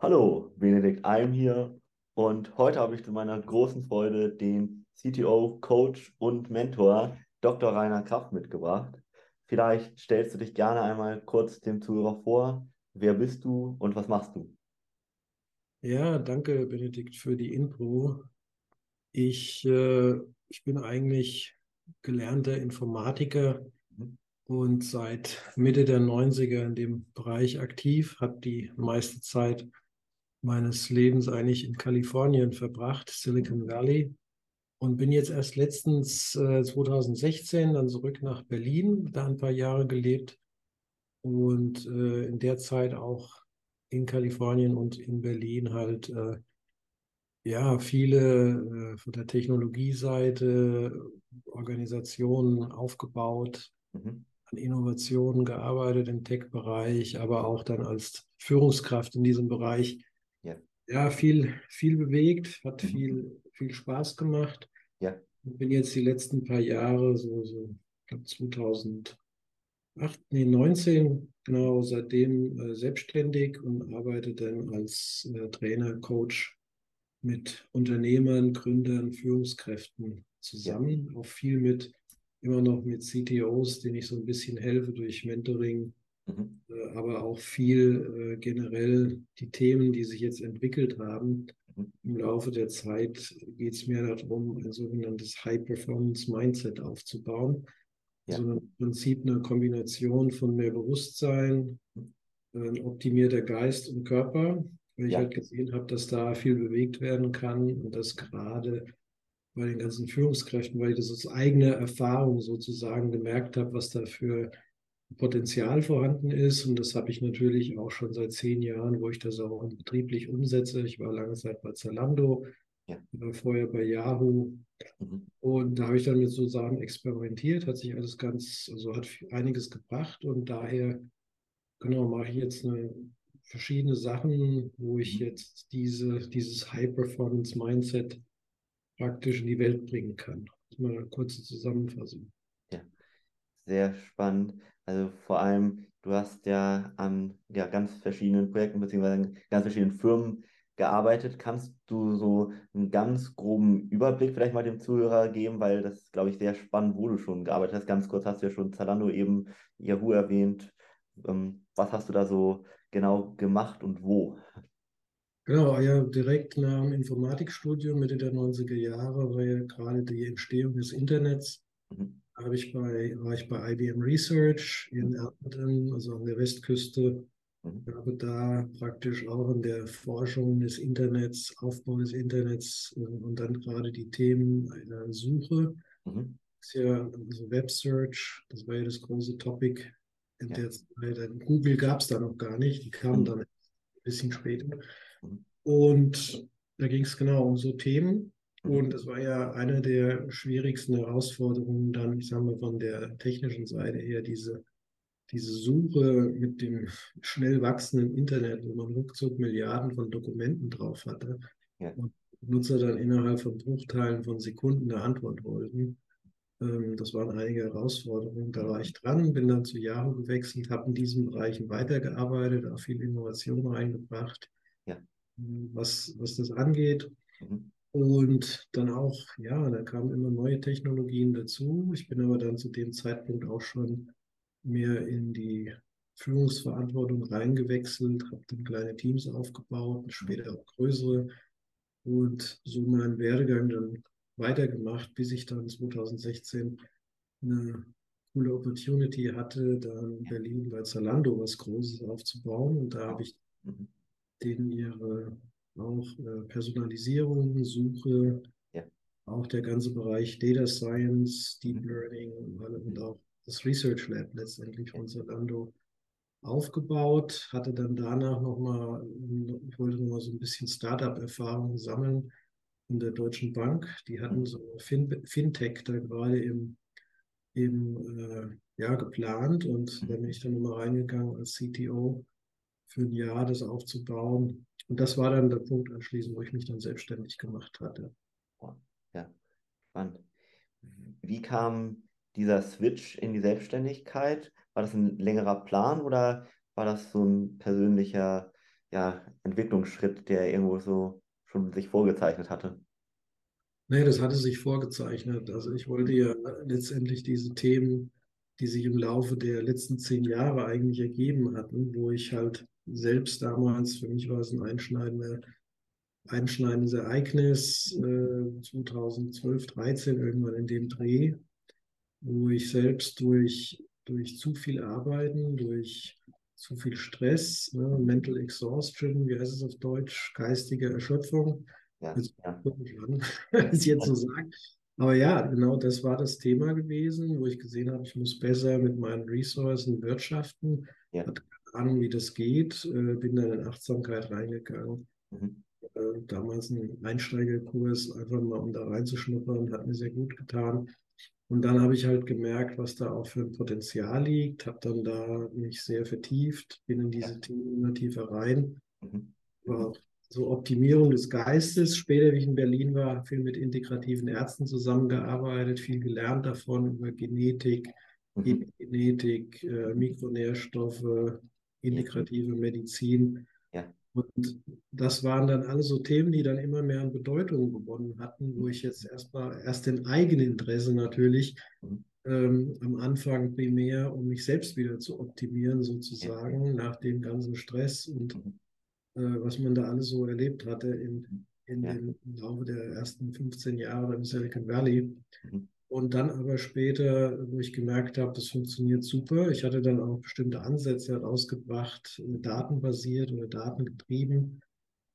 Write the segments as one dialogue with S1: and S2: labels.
S1: Hallo, Benedikt Alm hier und heute habe ich zu meiner großen Freude den CTO, Coach und Mentor Dr. Rainer Kraft mitgebracht. Vielleicht stellst du dich gerne einmal kurz dem Zuhörer vor. Wer bist du und was machst du?
S2: Ja, danke, Benedikt, für die Intro. Ich, äh, ich bin eigentlich gelernter Informatiker mhm. und seit Mitte der 90er in dem Bereich aktiv, habe die meiste Zeit meines Lebens eigentlich in Kalifornien verbracht, Silicon Valley. Und bin jetzt erst letztens äh, 2016 dann zurück nach Berlin, da ein paar Jahre gelebt und äh, in der Zeit auch in Kalifornien und in Berlin halt äh, ja viele äh, von der Technologieseite Organisationen aufgebaut, mhm. an Innovationen gearbeitet im Tech-Bereich, aber auch dann als Führungskraft in diesem Bereich ja, viel, viel bewegt, hat mhm. viel, viel Spaß gemacht.
S1: Ja.
S2: Bin jetzt die letzten paar Jahre, so, so ich glaube 2008, nee, 19, genau, seitdem äh, selbstständig und arbeite dann als äh, Trainer, Coach mit Unternehmern, Gründern, Führungskräften zusammen. Ja. Auch viel mit, immer noch mit CTOs, denen ich so ein bisschen helfe durch Mentoring, Mhm. Äh, aber auch viel äh, generell die Themen, die sich jetzt entwickelt haben. Mhm. Im Laufe der Zeit geht es mir darum, ein sogenanntes High-Performance-Mindset aufzubauen. Ja. Also im Prinzip eine Kombination von mehr Bewusstsein, ein optimierter Geist und Körper, weil ja. ich halt gesehen habe, dass da viel bewegt werden kann und dass gerade bei den ganzen Führungskräften, weil ich das aus eigener Erfahrung sozusagen gemerkt habe, was da für Potenzial vorhanden ist. Und das habe ich natürlich auch schon seit zehn Jahren, wo ich das auch betrieblich umsetze. Ich war lange Zeit bei Zalando, ja. war vorher bei Yahoo. Mhm. Und da habe ich dann mit so Sachen experimentiert, hat sich alles ganz, also hat einiges gebracht. Und daher, genau, mache ich jetzt eine, verschiedene Sachen, wo ich mhm. jetzt diese, dieses High-Performance-Mindset praktisch in die Welt bringen kann. Mal eine kurze Zusammenfassung.
S1: Ja, sehr spannend. Also vor allem, du hast ja an ja, ganz verschiedenen Projekten bzw. ganz verschiedenen Firmen gearbeitet. Kannst du so einen ganz groben Überblick vielleicht mal dem Zuhörer geben, weil das ist, glaube ich, sehr spannend, wo du schon gearbeitet hast. Ganz kurz hast du ja schon Zalando eben, Yahoo erwähnt. Ähm, was hast du da so genau gemacht und wo?
S2: Genau, ja, direkt nach dem Informatikstudium Mitte der 90er Jahre war ja gerade die Entstehung des Internets. Mhm habe ich bei, war ich bei IBM Research in Erden, also an der Westküste. Mhm. Habe da praktisch auch in der Forschung des Internets, Aufbau des Internets äh, und dann gerade die Themen einer Suche. Mhm. Das ist ja also Web Search, das war ja das große Topic in ja. der Zeit. Google gab es da noch gar nicht, die kamen mhm. dann ein bisschen später. Mhm. Und da ging es genau um so Themen. Und das war ja eine der schwierigsten Herausforderungen dann, ich sage mal, von der technischen Seite her, diese, diese Suche mit dem schnell wachsenden Internet, wo man ruckzuck Milliarden von Dokumenten drauf hatte ja. und Nutzer dann innerhalb von Bruchteilen von Sekunden eine Antwort wollten. Ähm, das waren einige Herausforderungen. Da war ich dran, bin dann zu Yahoo gewechselt, habe in diesen Bereichen weitergearbeitet, auch viel Innovation reingebracht, ja. was, was das angeht. Mhm. Und dann auch, ja, da kamen immer neue Technologien dazu. Ich bin aber dann zu dem Zeitpunkt auch schon mehr in die Führungsverantwortung reingewechselt, habe dann kleine Teams aufgebaut, später auch größere und so meinen Werdegang dann weitergemacht, bis ich dann 2016 eine coole Opportunity hatte, dann in Berlin bei Zalando was Großes aufzubauen und da habe ich mhm. denen ihre auch äh, Personalisierung, Suche, ja. auch der ganze Bereich Data Science, Deep mhm. Learning und, mhm. auch das Research Lab letztendlich von Zalando aufgebaut, hatte dann danach nochmal, ich wollte nochmal so ein bisschen Startup-Erfahrung sammeln in der Deutschen Bank. Die hatten mhm. so fin Fintech da gerade im, im äh, Jahr geplant und da bin ich dann nochmal reingegangen als CTO für ein Jahr das aufzubauen. Und das war dann der Punkt anschließend, wo ich mich dann selbstständig gemacht hatte.
S1: Ja, spannend. Wie kam dieser Switch in die Selbstständigkeit? War das ein längerer Plan oder war das so ein persönlicher ja, Entwicklungsschritt, der irgendwo so schon sich vorgezeichnet hatte?
S2: Nee, das hatte sich vorgezeichnet. Also ich wollte ja letztendlich diese Themen, die sich im Laufe der letzten zehn Jahre eigentlich ergeben hatten, wo ich halt selbst damals, für mich war es ein einschneidender, einschneidendes Ereignis, äh, 2012, 13 irgendwann in dem Dreh, wo ich selbst durch, durch zu viel Arbeiten, durch zu viel Stress, ne, Mental Exhaustion, wie heißt es auf Deutsch, geistige Erschöpfung, ja, jetzt, ja. ich jetzt so sage. Aber ja, genau das war das Thema gewesen, wo ich gesehen habe, ich muss besser mit meinen Ressourcen wirtschaften. Ja. Hatte keine Ahnung, wie das geht, äh, bin dann in Achtsamkeit reingegangen. Mhm. Äh, damals ein Einsteigerkurs, einfach mal um da reinzuschnuppern, hat mir sehr gut getan. Und dann habe ich halt gemerkt, was da auch für ein Potenzial liegt, habe dann da mich sehr vertieft, bin in diese Themen immer tiefer rein. Mhm. War so Optimierung des Geistes. Später, wie ich in Berlin war, viel mit integrativen Ärzten zusammengearbeitet, viel gelernt davon über Genetik, mhm. Genetik, äh, Mikronährstoffe, integrative Medizin. Ja. Und das waren dann alles so Themen, die dann immer mehr an Bedeutung gewonnen hatten, wo ich jetzt erstmal erst in Eigeninteresse natürlich mhm. ähm, am Anfang primär, um mich selbst wieder zu optimieren, sozusagen, nach dem ganzen Stress und mhm was man da alles so erlebt hatte in, in ja. dem im Laufe der ersten 15 Jahre im Silicon Valley. Mhm. Und dann aber später, wo ich gemerkt habe, das funktioniert super. Ich hatte dann auch bestimmte Ansätze herausgebracht, äh, datenbasiert oder datengetrieben,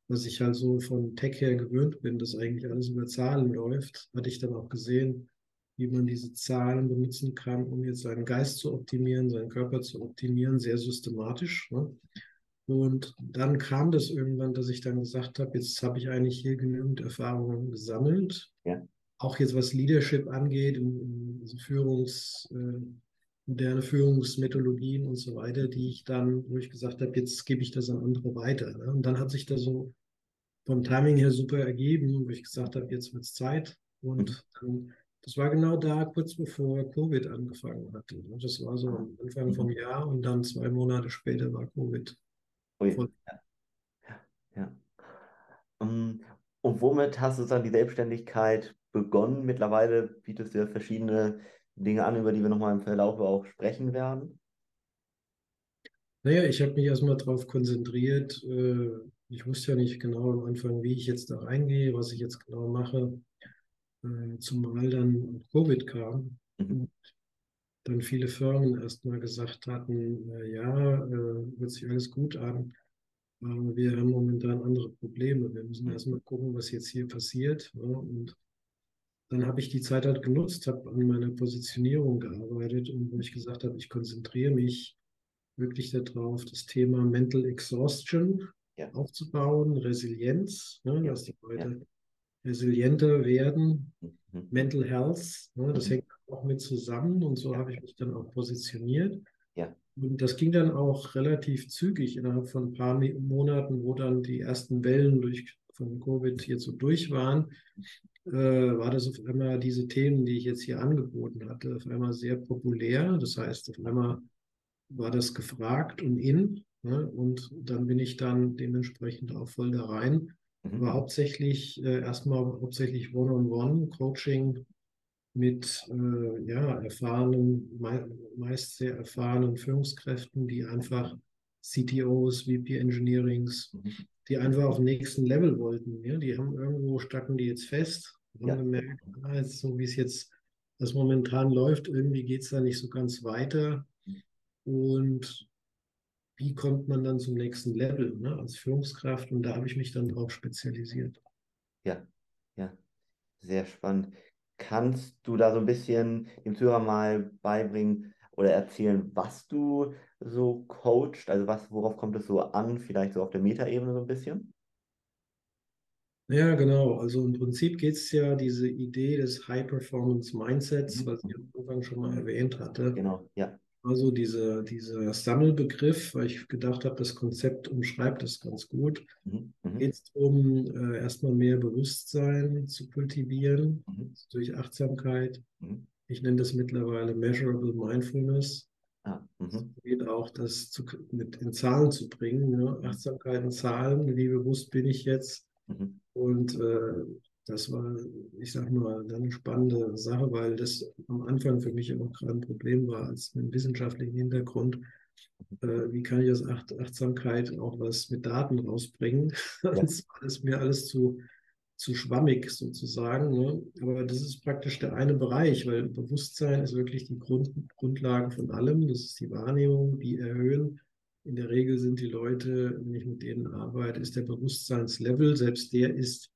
S2: was ich halt so von Tech her gewöhnt bin, dass eigentlich alles über Zahlen läuft, hatte ich dann auch gesehen, wie man diese Zahlen benutzen kann, um jetzt seinen Geist zu optimieren, seinen Körper zu optimieren, sehr systematisch. Ne? Und dann kam das irgendwann, dass ich dann gesagt habe, jetzt habe ich eigentlich hier genügend Erfahrungen gesammelt. Ja. Auch jetzt was Leadership angeht, in, in Führungs, äh, moderne Führungsmethodologien und so weiter, die ich dann, wo ich gesagt habe, jetzt gebe ich das an andere weiter. Ne? Und dann hat sich das so vom Timing her super ergeben, wo ich gesagt habe, jetzt wird es Zeit. Und mhm. dann, das war genau da, kurz bevor Covid angefangen hatte. Ne? Das war so am Anfang vom Jahr und dann zwei Monate später war Covid. Ui.
S1: Ja. ja. Um, und womit hast du dann die Selbstständigkeit begonnen? Mittlerweile bietest du ja verschiedene Dinge an, über die wir nochmal im Verlauf auch sprechen werden.
S2: Naja, ich habe mich erstmal darauf konzentriert. Äh, ich wusste ja nicht genau am Anfang, wie ich jetzt da reingehe, was ich jetzt genau mache. Äh, zumal dann Covid kam. Mhm. Dann viele Firmen erstmal gesagt hatten, ja, äh, hört sich alles gut an, aber wir haben momentan andere Probleme. Wir müssen erstmal gucken, was jetzt hier passiert. Und dann habe ich die Zeit halt genutzt, habe an meiner Positionierung gearbeitet und wo ich gesagt habe, ich konzentriere mich wirklich darauf, das Thema Mental Exhaustion ja. aufzubauen, Resilienz, ne, dass die Leute ja. resilienter werden, mhm. Mental Health, ne, das mhm. hängt auch mit zusammen und so habe ich mich dann auch positioniert. Ja. Und das ging dann auch relativ zügig innerhalb von ein paar Monaten, wo dann die ersten Wellen durch, von Covid jetzt so durch waren, äh, war das auf einmal diese Themen, die ich jetzt hier angeboten hatte, auf einmal sehr populär. Das heißt, auf einmal war das gefragt und in. Ne? Und dann bin ich dann dementsprechend auch voll da rein. Mhm. War hauptsächlich äh, erstmal hauptsächlich One-on-One-Coaching mit äh, ja, erfahrenen, me meist sehr erfahrenen Führungskräften, die einfach CTOs, VP Engineerings, mhm. die einfach auf den nächsten Level wollten. Ja? Die haben irgendwo, stacken die jetzt fest, haben ja. gemerkt, ah, jetzt, so wie es jetzt das momentan läuft, irgendwie geht es da nicht so ganz weiter. Und wie kommt man dann zum nächsten Level ne, als Führungskraft? Und da habe ich mich dann drauf spezialisiert.
S1: Ja, ja, sehr spannend. Kannst du da so ein bisschen dem Zuhörer mal beibringen oder erzählen, was du so coachst? Also was, worauf kommt es so an? Vielleicht so auf der Metaebene so ein bisschen?
S2: Ja, genau. Also im Prinzip geht es ja diese Idee des High-Performance-Mindsets, mhm. was ich am Anfang schon mal erwähnt hatte.
S1: Genau, ja.
S2: Also diese, dieser Sammelbegriff, weil ich gedacht habe, das Konzept umschreibt das ganz gut. Mhm. mhm. Geht es darum, äh, erstmal mehr Bewusstsein zu kultivieren mhm. durch Achtsamkeit. Mhm. Ich nenne das mittlerweile Measurable Mindfulness. Ah, es geht auch, das zu, mit in Zahlen zu bringen. Ne? Achtsamkeit in Zahlen, wie bewusst bin ich jetzt? Mhm. Und äh, das war, ich sag mal, eine spannende Sache, weil das am Anfang für mich auch gerade ein Problem war, als mit einem wissenschaftlichen Hintergrund. Äh, wie kann ich aus Acht Achtsamkeit auch was mit Daten rausbringen? Das ist mir alles zu, zu schwammig sozusagen. Ne? Aber das ist praktisch der eine Bereich, weil Bewusstsein ist wirklich die Grund, Grundlage von allem. Das ist die Wahrnehmung, die erhöhen. In der Regel sind die Leute, wenn ich mit denen arbeite, ist der Bewusstseinslevel, selbst der ist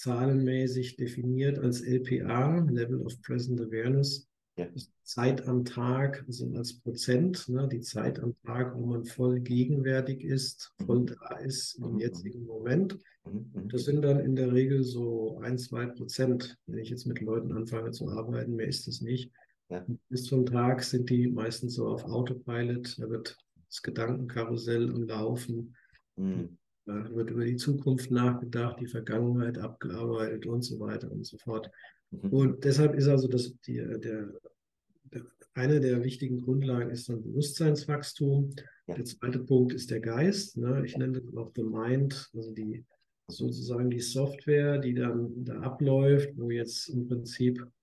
S2: zahlenmäßig definiert als LPA, Level of Present Awareness. Ja. Zeit am Tag, also als Prozent, ne, die Zeit am Tag, wo man voll gegenwärtig ist, voll mhm. da ist im mhm. jetzigen Moment. Mhm. Das sind dann in der Regel so ein, zwei Prozent, wenn ich jetzt mit Leuten anfange zu arbeiten, mehr ist es nicht. Ja. Bis zum Tag sind die meistens so auf Autopilot, da wird das Gedankenkarussell am Laufen. Mhm. Da wird über die Zukunft nachgedacht, die Vergangenheit abgearbeitet und so weiter und so fort. Mhm. Und deshalb ist also das, die, der, der, eine der wichtigen Grundlagen ist dann Bewusstseinswachstum. Ja. Der zweite Punkt ist der Geist. Ne? Ich nenne das auch The Mind, also die sozusagen die Software, die dann da abläuft, wo jetzt im Prinzip äh,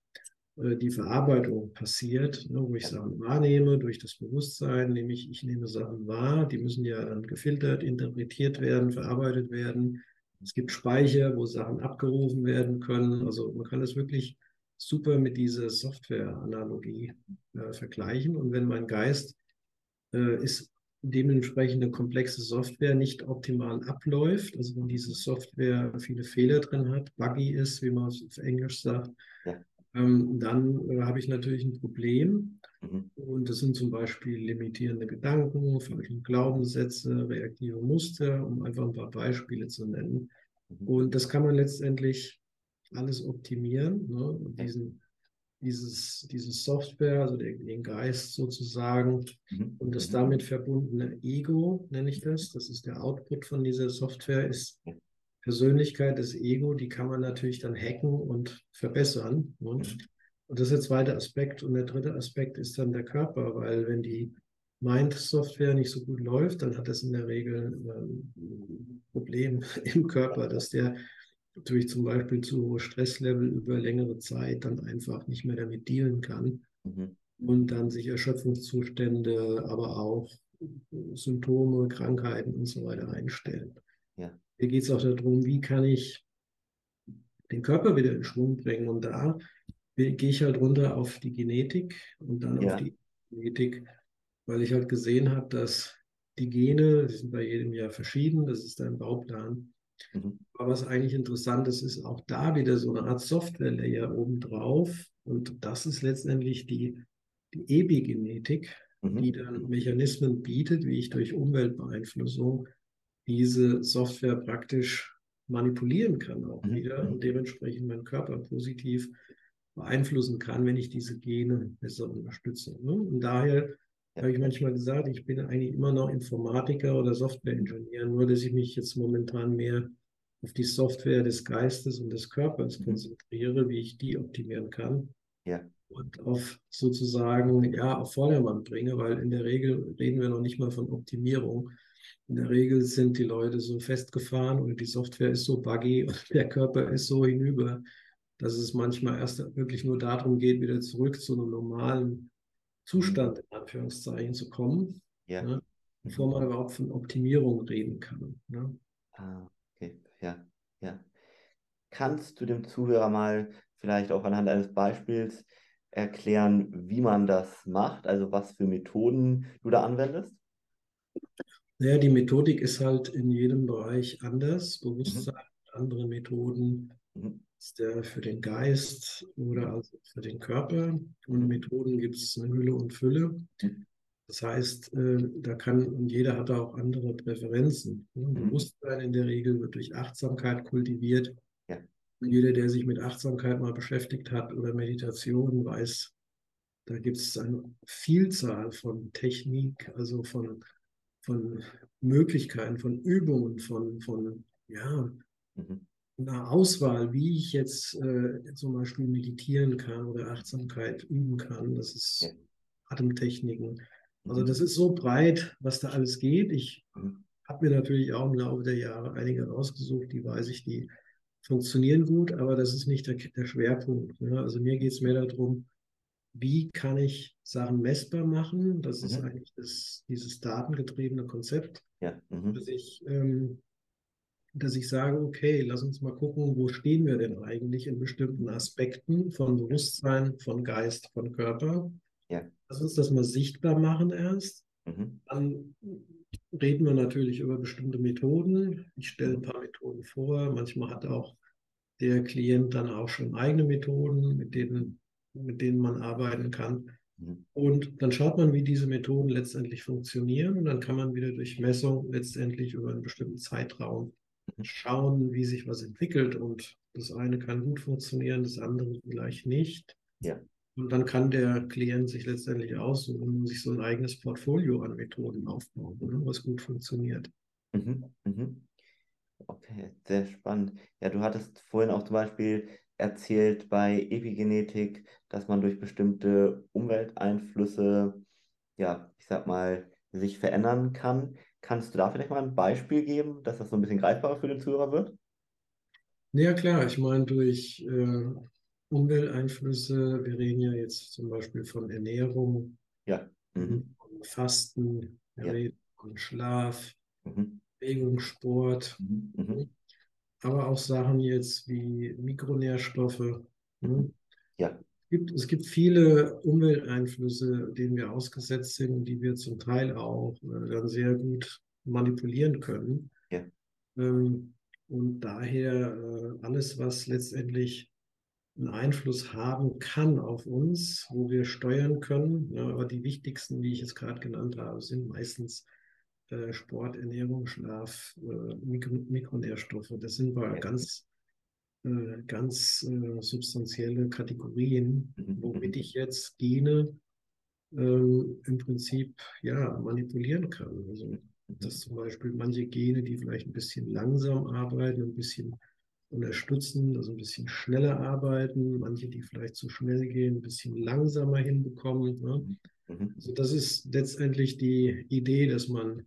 S2: die Verarbeitung passiert, ne, wo ich Sachen wahrnehme durch das Bewusstsein, nämlich ich nehme Sachen wahr, die müssen ja dann gefiltert, interpretiert werden, verarbeitet werden. Es gibt Speicher, wo Sachen abgerufen werden können. Also man kann das wirklich super mit dieser Software-Analogie äh, vergleichen. Und wenn mein Geist äh, ist dementsprechend eine komplexe Software nicht optimal abläuft, also wenn diese Software viele Fehler drin hat, buggy ist, wie man es auf Englisch sagt, ja ähm, dann äh, habe ich natürlich ein Problem. Mhm. Und das sind zum Beispiel limitierende Gedanken, falsche Glaubenssätze, reaktive Muster, um einfach ein paar Beispiele zu nennen. Mhm. Und das kann man letztendlich alles optimieren. Ne? Diesen, dieses, diese Software, also den, den Geist sozusagen mhm. und das mhm. damit verbundene Ego, nenne ich das. Das ist der Output von dieser Software, ist Persönlichkeit, das Ego, die kann man natürlich dann hacken und verbessern. Ne? Und das ist der zweite Aspekt. Und der dritte Aspekt ist dann der Körper, weil wenn die Mind-Software nicht so gut läuft, dann hat das in der Regel ein ähm, Problem im Körper, dass der durch zum Beispiel zu hohe Stresslevel über längere Zeit dann einfach nicht mehr damit dealen kann mhm. und dann sich Erschöpfungszustände, aber auch Symptome, Krankheiten und so weiter einstellen. Ja. Hier geht es auch darum, wie kann ich den Körper wieder in Schwung bringen. Und da gehe ich halt runter auf die Genetik und dann ja. auf die Genetik, weil ich halt gesehen habe, dass die Gene, die sind bei jedem Jahr verschieden, das ist ein Bauplan. Mhm. Aber was eigentlich interessant ist, ist auch da wieder so eine Art Software-Layer obendrauf. Und das ist letztendlich die, die Epigenetik, mhm. die dann Mechanismen bietet, wie ich durch Umweltbeeinflussung diese Software praktisch manipulieren kann auch mhm. wieder und dementsprechend meinen Körper positiv beeinflussen kann, wenn ich diese Gene besser unterstütze. Ne? Und daher habe ich manchmal gesagt, ich bin eigentlich immer noch Informatiker oder Softwareingenieur, nur dass ich mich jetzt momentan mehr auf die Software des Geistes und des Körpers mhm. konzentriere, wie ich die optimieren kann. Ja. Und auf sozusagen, ja, auf Vordermann bringe, weil in der Regel reden wir noch nicht mal von Optimierung, in der Regel sind die Leute so festgefahren und die Software ist so buggy und der Körper ist so hinüber, dass es manchmal erst wirklich nur darum geht, wieder zurück zu einem normalen Zustand, in Anführungszeichen, zu kommen, ja. ne, bevor man überhaupt von Optimierung reden kann. Ne?
S1: Ah, okay, ja, ja. Kannst du dem Zuhörer mal vielleicht auch anhand eines Beispiels erklären, wie man das macht, also was für Methoden du da anwendest?
S2: Naja, die Methodik ist halt in jedem Bereich anders. Bewusstsein, mhm. andere Methoden mhm. ist der für den Geist oder also für den Körper. Und Methoden gibt es eine Hülle und Fülle. Mhm. Das heißt, äh, da kann, und jeder hat da auch andere Präferenzen. Ne? Mhm. Bewusstsein in der Regel wird durch Achtsamkeit kultiviert. Ja. Und jeder, der sich mit Achtsamkeit mal beschäftigt hat oder Meditation, weiß, da gibt es eine Vielzahl von Technik, also von von Möglichkeiten, von Übungen, von, von ja, mhm. einer Auswahl, wie ich jetzt äh, zum Beispiel meditieren kann oder Achtsamkeit üben kann. Das ist ja. Atemtechniken. Also das ist so breit, was da alles geht. Ich mhm. habe mir natürlich auch im Laufe der Jahre einige rausgesucht, die weiß ich, die funktionieren gut, aber das ist nicht der, der Schwerpunkt. Ne? Also mir geht es mehr darum, wie kann ich Sachen messbar machen? Das ist mhm. eigentlich das, dieses datengetriebene Konzept,
S1: ja. mhm.
S2: dass, ich, ähm, dass ich sage, okay, lass uns mal gucken, wo stehen wir denn eigentlich in bestimmten Aspekten von Bewusstsein, von Geist, von Körper.
S1: Ja.
S2: Lass uns das mal sichtbar machen erst.
S1: Mhm.
S2: Dann reden wir natürlich über bestimmte Methoden. Ich stelle ein paar Methoden vor. Manchmal hat auch der Klient dann auch schon eigene Methoden, mit denen, mit denen man arbeiten kann.
S1: Mhm.
S2: Und dann schaut man, wie diese Methoden letztendlich funktionieren. Und dann kann man wieder durch Messung letztendlich über einen bestimmten Zeitraum mhm. schauen, wie sich was entwickelt. Und das eine kann gut funktionieren, das andere vielleicht nicht.
S1: Ja.
S2: Und dann kann der Klient sich letztendlich aussuchen und sich so ein eigenes Portfolio an Methoden aufbauen, ne, was gut funktioniert.
S1: Mhm, mhm. Okay, sehr spannend. Ja, du hattest vorhin auch zum Beispiel erzählt bei Epigenetik, dass man durch bestimmte Umwelteinflüsse, ja, ich sag mal, sich verändern kann. Kannst du da vielleicht mal ein Beispiel geben, dass das so ein bisschen greifbarer für den Zuhörer wird?
S2: Ja, klar. Ich meine, durch äh, Umwelteinflüsse. Wir reden ja jetzt zum Beispiel von Ernährung,
S1: ja.
S2: mhm. von Fasten, wir
S1: ja.
S2: reden von Schlaf,
S1: mhm.
S2: Bewegung, Sport,
S1: mhm.
S2: Aber auch Sachen jetzt wie Mikronährstoffe. Ne?
S1: Ja.
S2: Es gibt, es gibt viele Umwelteinflüsse, denen wir ausgesetzt sind die wir zum Teil auch äh, dann sehr gut manipulieren können.
S1: Ja.
S2: Ähm, und daher äh, alles, was letztendlich einen Einfluss haben kann auf uns, wo wir steuern können. Ja, aber die wichtigsten, wie ich es gerade genannt habe, sind meistens äh, Sport, Ernährung, Schlaf, äh, Mikro Mikronährstoffe. Das sind mal ja. ganz, äh, ganz substanzielle Kategorien, mhm. womit ich jetzt Gene ähm, im Prinzip ja, manipulieren kann. Also, mhm. dass zum Beispiel manche Gene, die vielleicht ein bisschen langsam arbeiten, ein bisschen unterstützen, also ein bisschen schneller arbeiten, manche, die vielleicht zu schnell gehen, ein bisschen langsamer hinbekommen. Ne? Mhm. Also das ist letztendlich die Idee, dass man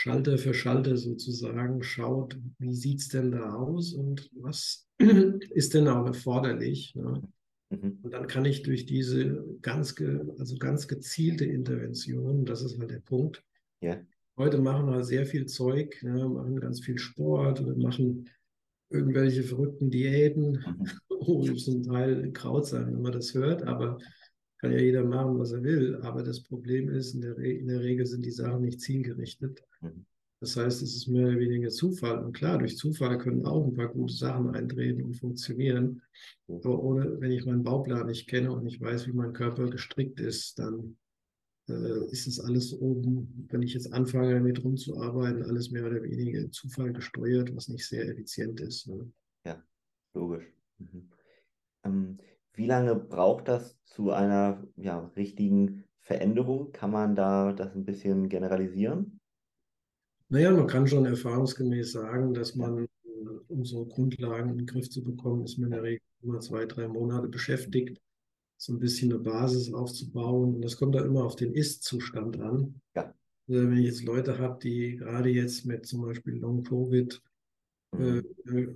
S2: Schalter für Schalter sozusagen schaut, wie sieht es denn da aus und was ist denn auch erforderlich. Ne? Mhm. Und dann kann ich durch diese ganz, also ganz gezielte Intervention, das ist halt der Punkt.
S1: Ja.
S2: Heute machen wir sehr viel Zeug, ne? machen ganz viel Sport oder machen irgendwelche verrückten Diäten, mhm. oh, zum Teil Kraut sein, wenn man das hört, aber kann ja jeder machen, was er will. Aber das Problem ist, in der, in der Regel sind die Sachen nicht zielgerichtet.
S1: Mhm.
S2: Das heißt, es ist mehr oder weniger Zufall. Und klar, durch Zufall können auch ein paar gute Sachen eintreten und funktionieren. Aber ohne, wenn ich meinen Bauplan nicht kenne und nicht weiß, wie mein Körper gestrickt ist, dann äh, ist es alles oben, wenn ich jetzt anfange, damit rumzuarbeiten, alles mehr oder weniger Zufall gesteuert, was nicht sehr effizient ist. Ne?
S1: Ja, logisch. Mhm. Ähm, wie lange braucht das zu einer ja, richtigen Veränderung? Kann man da das ein bisschen generalisieren?
S2: Naja, man kann schon erfahrungsgemäß sagen, dass man, um so Grundlagen in den Griff zu bekommen, ist man in der Regel immer zwei, drei Monate beschäftigt so ein bisschen eine Basis aufzubauen. Und das kommt da immer auf den Ist-Zustand an.
S1: Ja.
S2: Also wenn ich jetzt Leute habe, die gerade jetzt mit zum Beispiel Long-Covid. Äh,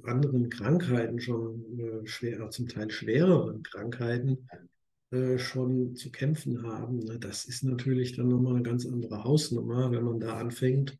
S2: anderen Krankheiten schon äh, schwer, zum Teil schwereren Krankheiten äh, schon zu kämpfen haben, na, das ist natürlich dann nochmal eine ganz andere Hausnummer, wenn man da anfängt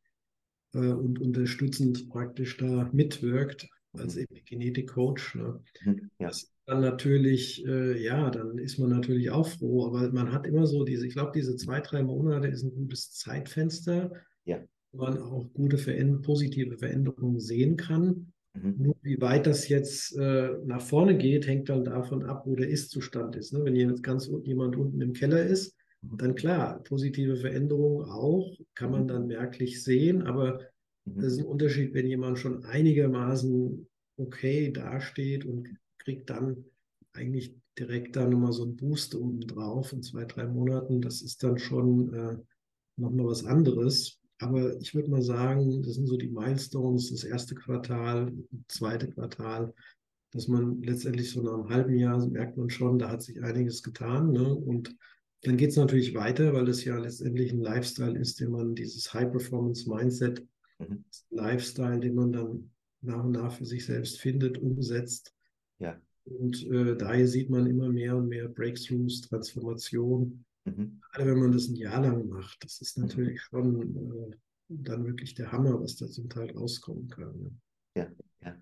S2: äh, und unterstützend praktisch da mitwirkt als mhm. Epigenetik-Coach. Ne?
S1: Mhm. Ja.
S2: Dann natürlich, äh, ja, dann ist man natürlich auch froh. Aber man hat immer so diese, ich glaube, diese zwei, drei Monate ist ein gutes Zeitfenster,
S1: ja.
S2: Wo man auch gute, Veränder positive Veränderungen sehen kann.
S1: Mhm.
S2: Nur wie weit das jetzt äh, nach vorne geht, hängt dann davon ab, wo der Ist-Zustand ist. Ne? Wenn jetzt ganz jemand unten im Keller ist, mhm. dann klar, positive Veränderungen auch, kann man mhm. dann merklich sehen, aber mhm. das ist ein Unterschied, wenn jemand schon einigermaßen okay dasteht und kriegt dann eigentlich direkt da nochmal so einen Boost oben drauf in zwei, drei Monaten. Das ist dann schon äh, nochmal was anderes. Aber ich würde mal sagen, das sind so die Milestones, das erste Quartal, zweite Quartal, dass man letztendlich so nach einem halben Jahr merkt man schon, da hat sich einiges getan. Ne? Und dann geht es natürlich weiter, weil das ja letztendlich ein Lifestyle ist, den man dieses High-Performance-Mindset, mhm. Lifestyle, den man dann nach und nach für sich selbst findet, umsetzt.
S1: Ja.
S2: Und äh, daher sieht man immer mehr und mehr Breakthroughs, Transformation. Mhm. Gerade wenn man das ein Jahr lang macht, das ist mhm. natürlich mhm. schon äh, dann wirklich der Hammer, was da zum Teil rauskommen kann.
S1: Ja, ja.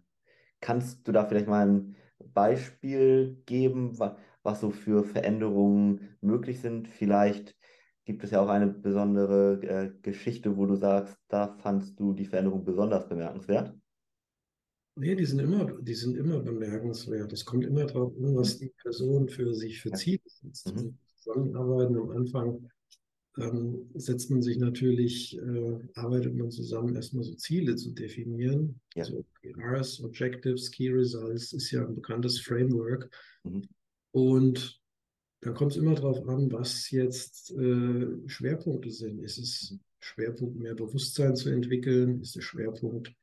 S1: Kannst du da vielleicht mal ein Beispiel geben, was, was so für Veränderungen möglich sind? Vielleicht gibt es ja auch eine besondere äh, Geschichte, wo du sagst, da fandst du die Veränderung besonders bemerkenswert.
S2: Nee, die sind immer, die sind immer bemerkenswert. Es kommt immer darauf an, was die Person für sich für Ziele setzt. Mhm. Zusammenarbeiten am Anfang ähm, setzt man sich natürlich, äh, arbeitet man zusammen, erstmal so Ziele zu definieren. Ja. So OKRs, Objectives, Key Results ist ja ein bekanntes Framework. Mhm. Und dann kommt es immer darauf an, was jetzt äh, Schwerpunkte sind. Ist es mhm. Schwerpunkt, mehr Bewusstsein zu entwickeln? Ist der Schwerpunkt,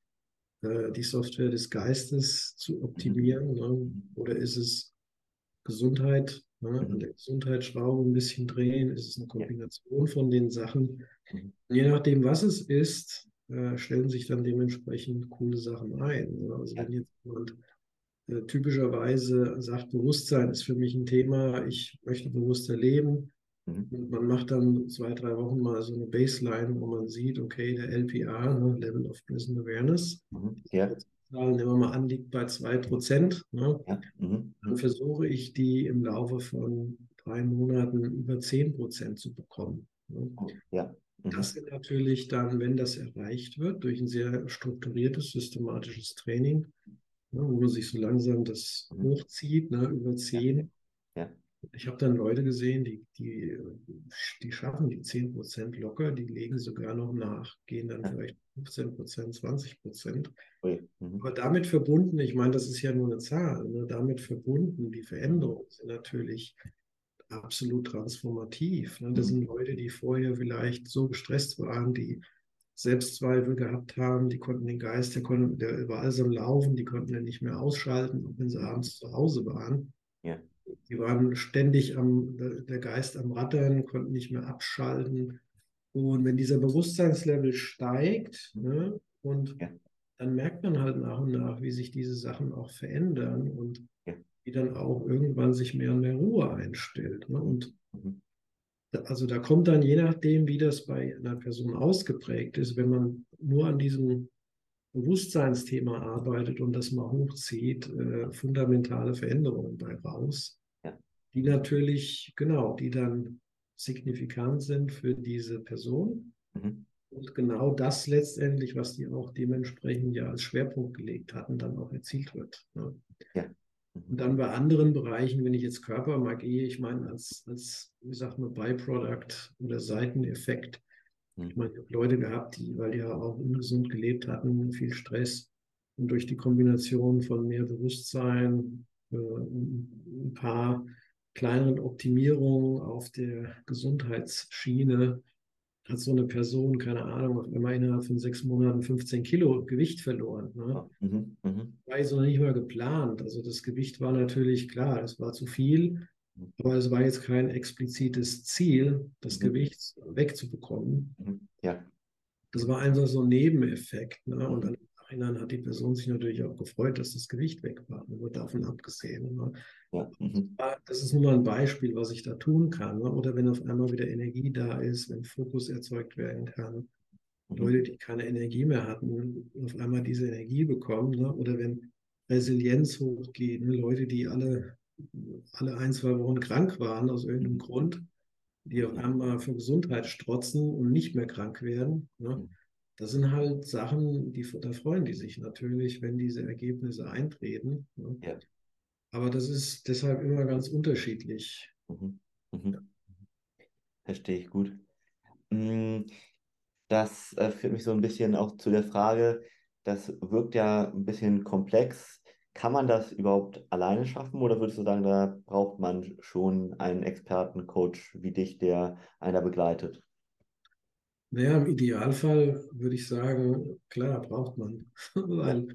S2: äh, die Software des Geistes zu optimieren? Ne? Mhm. Oder ist es Gesundheit, ne? an mhm. der Gesundheitsschraube ein bisschen drehen? Ist es eine Kombination von den Sachen? Je nachdem, was es ist, äh, stellen sich dann dementsprechend coole Sachen ein. Ne? Also wenn jetzt jemand äh, typischerweise sagt, Bewusstsein ist für mich ein Thema, ich möchte bewusster leben, Mhm. Und man macht dann zwei, drei Wochen mal so eine Baseline, wo man sieht, okay, der LPA, ne, Level of Present Awareness,
S1: mhm. ja.
S2: Zahl, nehmen wir mal an, liegt bei 2%. Ne? Ja. Mhm. Dann versuche ich die im Laufe von drei Monaten über 10% zu bekommen. Ne?
S1: Ja.
S2: Mhm. Das sind natürlich dann, wenn das erreicht wird, durch ein sehr strukturiertes, systematisches Training, ne, wo man sich so langsam das mhm. hochzieht, ne, über 10,
S1: ja.
S2: Ich habe dann Leute gesehen, die, die, die schaffen die 10% locker, die legen sogar noch nach, gehen dann vielleicht 15%, 20%. Mhm. Aber damit verbunden, ich meine, das ist ja nur eine Zahl, ne? damit verbunden, die Veränderungen sind natürlich absolut transformativ. Ne? Das mhm. sind Leute, die vorher vielleicht so gestresst waren, die Selbstzweifel gehabt haben, die konnten den Geist, der, konnte, der war alles am Laufen, die konnten den nicht mehr ausschalten, auch wenn sie abends zu Hause waren.
S1: Ja.
S2: Die waren ständig am, der Geist am Rattern, konnten nicht mehr abschalten. Und wenn dieser Bewusstseinslevel steigt, ne, und ja. dann merkt man halt nach und nach, wie sich diese Sachen auch verändern und ja. wie dann auch irgendwann sich mehr und mehr Ruhe einstellt. Ne? Und mhm. also da kommt dann, je nachdem, wie das bei einer Person ausgeprägt ist, wenn man nur an diesem Bewusstseinsthema arbeitet und das mal hochzieht, äh, fundamentale Veränderungen bei raus die natürlich, genau, die dann signifikant sind für diese Person. Mhm. Und genau das letztendlich, was die auch dementsprechend ja als Schwerpunkt gelegt hatten, dann auch erzielt wird. Ne?
S1: Ja.
S2: Und dann bei anderen Bereichen, wenn ich jetzt Körpermagie, ich meine, als, als wie sagt man, Byproduct oder Seiteneffekt. Ich meine, ich habe Leute gehabt, die, weil die ja auch ungesund gelebt hatten, viel Stress und durch die Kombination von mehr Bewusstsein, äh, ein paar kleineren Optimierungen auf der Gesundheitsschiene hat so eine Person, keine Ahnung, auf einmal innerhalb von sechs Monaten 15 Kilo Gewicht verloren. Ne? Mhm, mh. War jetzt noch nicht mal geplant. Also das Gewicht war natürlich klar, es war zu viel, mhm. Aber es war jetzt kein explizites Ziel, das mhm. Gewicht wegzubekommen.
S1: Mhm. Ja.
S2: Das war einfach so ein Nebeneffekt. Ne? Und dann Nachhinein hat die Person sich natürlich auch gefreut, dass das Gewicht weg war. Nur davon abgesehen. Ne? Ja. Mhm. Das ist nur mal ein Beispiel, was ich da tun kann. Ne? Oder wenn auf einmal wieder Energie da ist, wenn Fokus erzeugt werden kann. Mhm. Leute, die keine Energie mehr hatten, auf einmal diese Energie bekommen. Ne? Oder wenn Resilienz hochgeht, ne? Leute, die alle, alle ein, zwei Wochen krank waren aus irgendeinem mhm. Grund, die auf einmal für Gesundheit strotzen und nicht mehr krank werden. Ne? Mhm. Das sind halt Sachen, die, da freuen die sich natürlich, wenn diese Ergebnisse eintreten. Ne? Ja. Aber das ist deshalb immer ganz unterschiedlich.
S1: Mhm. Mhm. Ja. Verstehe ich gut. Mm, das äh, führt mich so ein bisschen auch zu der Frage, das wirkt ja ein bisschen komplex. Kann man das überhaupt alleine schaffen oder würdest du sagen, da braucht man schon einen Expertencoach wie dich, der einer begleitet?
S2: Naja, im Idealfall würde ich sagen, klar, braucht man, weil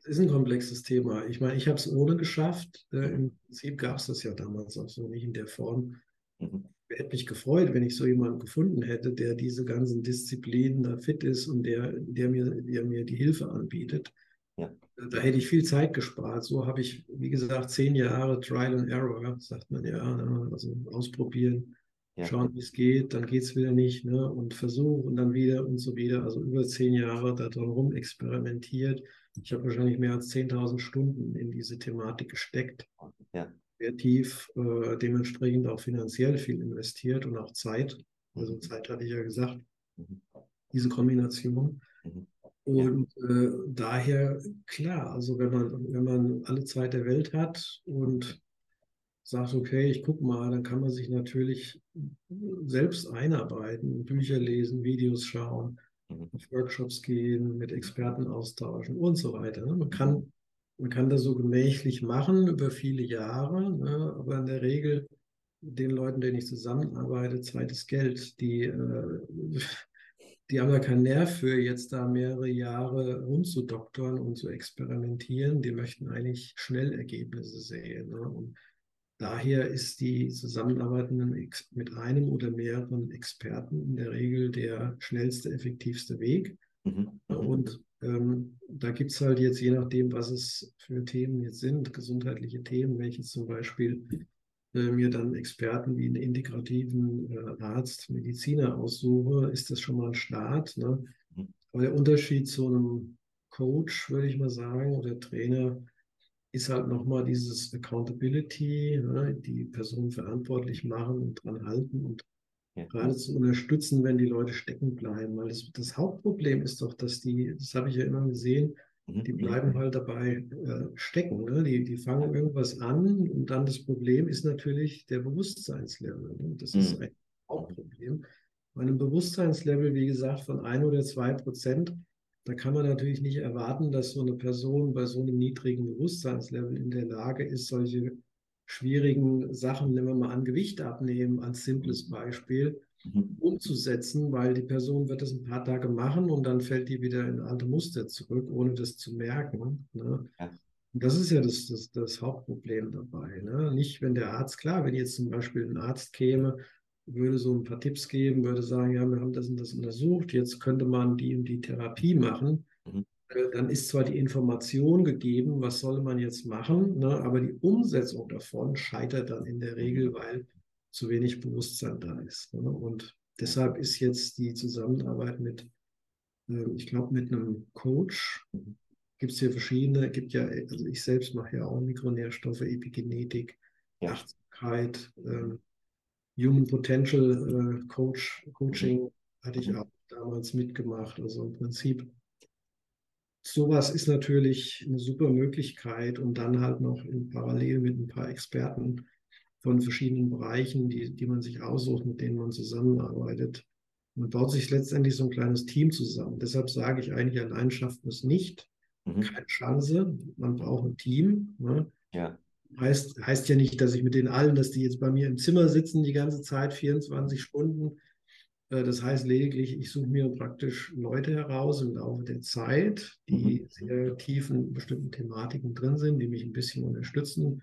S2: es ist ein komplexes Thema. Ich meine, ich habe es ohne geschafft. Äh, Im Prinzip gab es das ja damals auch so nicht in der Form. Mhm. hätte mich gefreut, wenn ich so jemanden gefunden hätte, der diese ganzen Disziplinen da fit ist und der, der, mir, der mir die Hilfe anbietet. Ja. Da hätte ich viel Zeit gespart. So habe ich, wie gesagt, zehn Jahre Trial and Error, sagt man ja, ne? also ausprobieren, ja. schauen, wie es geht, dann geht es wieder nicht, ne? und Versuch und dann wieder und so wieder. Also über zehn Jahre da drum rum experimentiert. Ich habe wahrscheinlich mehr als 10.000 Stunden in diese Thematik gesteckt. Ja. Kreativ, äh, dementsprechend auch finanziell viel investiert und auch Zeit. Also mhm. Zeit hatte ich ja gesagt. Mhm. Diese Kombination. Mhm. Und äh, daher, klar, also wenn man, wenn man alle Zeit der Welt hat und sagt, okay, ich gucke mal, dann kann man sich natürlich selbst einarbeiten, Bücher lesen, Videos schauen, mhm. auf Workshops gehen, mit Experten austauschen und so weiter. Ne? Man kann, man kann das so gemächlich machen über viele Jahre, ne? aber in der Regel den Leuten, denen ich zusammenarbeite, zweites Geld, die äh, die haben ja keinen Nerv für, jetzt da mehrere Jahre rumzudoktoren und zu experimentieren. Die möchten eigentlich schnell Ergebnisse sehen. Ne? Und daher ist die Zusammenarbeit mit einem oder mehreren Experten in der Regel der schnellste, effektivste Weg. Mhm. Und ähm, da gibt es halt jetzt, je nachdem, was es für Themen jetzt sind, gesundheitliche Themen, welche zum Beispiel mir dann Experten wie einen integrativen äh, Arzt, Mediziner aussuche, ist das schon mal ein Start. Ne? Mhm. Aber der Unterschied zu einem Coach, würde ich mal sagen, oder Trainer, ist halt nochmal dieses Accountability, ne? die Person verantwortlich machen und dran halten und ja. gerade zu unterstützen, wenn die Leute stecken bleiben. Weil das, das Hauptproblem ist doch, dass die, das habe ich ja immer gesehen, die bleiben halt dabei äh, stecken. Ne? Die, die fangen irgendwas an und dann das Problem ist natürlich der Bewusstseinslevel. Ne? Das ist mhm. ein Hauptproblem. Bei einem Bewusstseinslevel, wie gesagt, von ein oder zwei Prozent, da kann man natürlich nicht erwarten, dass so eine Person bei so einem niedrigen Bewusstseinslevel in der Lage ist, solche schwierigen Sachen, nehmen wir mal an, Gewicht abnehmen, als simples Beispiel, mhm. umzusetzen, weil die Person wird das ein paar Tage machen und dann fällt die wieder in alte Muster zurück, ohne das zu merken. Ne? Ja. Das ist ja das, das, das Hauptproblem dabei. Ne? Nicht, wenn der Arzt, klar, wenn jetzt zum Beispiel ein Arzt käme, würde so ein paar Tipps geben, würde sagen, ja, wir haben das und das untersucht, jetzt könnte man die und die Therapie machen. Mhm. Äh, dann ist zwar die Information gegeben, was soll man jetzt machen, ne, aber die Umsetzung davon scheitert dann in der Regel, mhm. weil zu wenig Bewusstsein da ist. Ne? Und deshalb ist jetzt die Zusammenarbeit mit, äh, ich glaube, mit einem Coach, gibt es hier verschiedene, gibt ja, also ich selbst mache ja auch Mikronährstoffe, Epigenetik, ja. Achtsamkeit, äh, Human Potential äh, Coach, Coaching mhm. hatte ich auch damals mitgemacht. Also im Prinzip sowas ist natürlich eine super Möglichkeit und dann halt noch in Parallel mit ein paar Experten von verschiedenen Bereichen, die, die man sich aussucht, mit denen man zusammenarbeitet. Man baut sich letztendlich so ein kleines Team zusammen. Deshalb sage ich eigentlich, allein schafft man es nicht. Mhm. Keine Chance. Man braucht ein Team. Ne? Ja. Heißt, heißt ja nicht, dass ich mit denen allen, dass die jetzt bei mir im Zimmer sitzen die ganze Zeit, 24 Stunden. Äh, das heißt lediglich, ich suche mir praktisch Leute heraus im Laufe der Zeit, die mhm. sehr tief in bestimmten Thematiken drin sind, die mich ein bisschen unterstützen,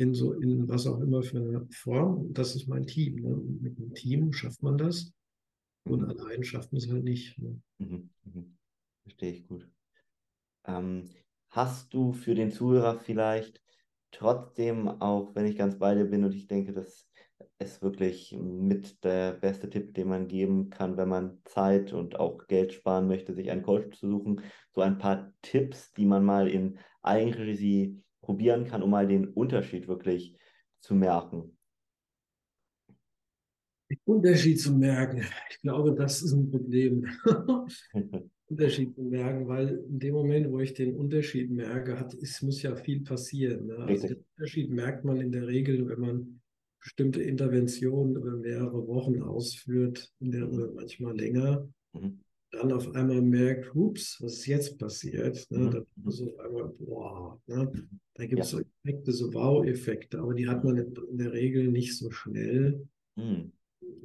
S2: in so, in was auch immer für eine Form. Das ist mein Team. Ne? mit einem Team schafft man das und mhm. allein schafft man es halt nicht. Ne?
S1: Mhm. Mhm. Verstehe ich gut. Ähm, hast du für den Zuhörer vielleicht trotzdem, auch wenn ich ganz bei dir bin und ich denke, das ist wirklich mit der beste Tipp, den man geben kann, wenn man Zeit und auch Geld sparen möchte, sich einen Coach zu suchen, so ein paar Tipps, die man mal in Eigenregie probieren kann, um mal den Unterschied wirklich zu merken?
S2: Den Unterschied zu merken, ich glaube, das ist ein Problem. Unterschied zu merken, weil in dem Moment, wo ich den Unterschied merke, hat, es muss ja viel passieren. Ne? Also den Unterschied merkt man in der Regel, wenn man bestimmte Interventionen über mehrere Wochen ausführt, der, oder manchmal länger. Mhm dann auf einmal merkt, hups, was ist jetzt passiert? Ne? Mhm. Dann ist auf einmal, boah, ne? da gibt es ja. so Effekte, so Wow-Effekte, aber die hat man in der Regel nicht so schnell. Mhm.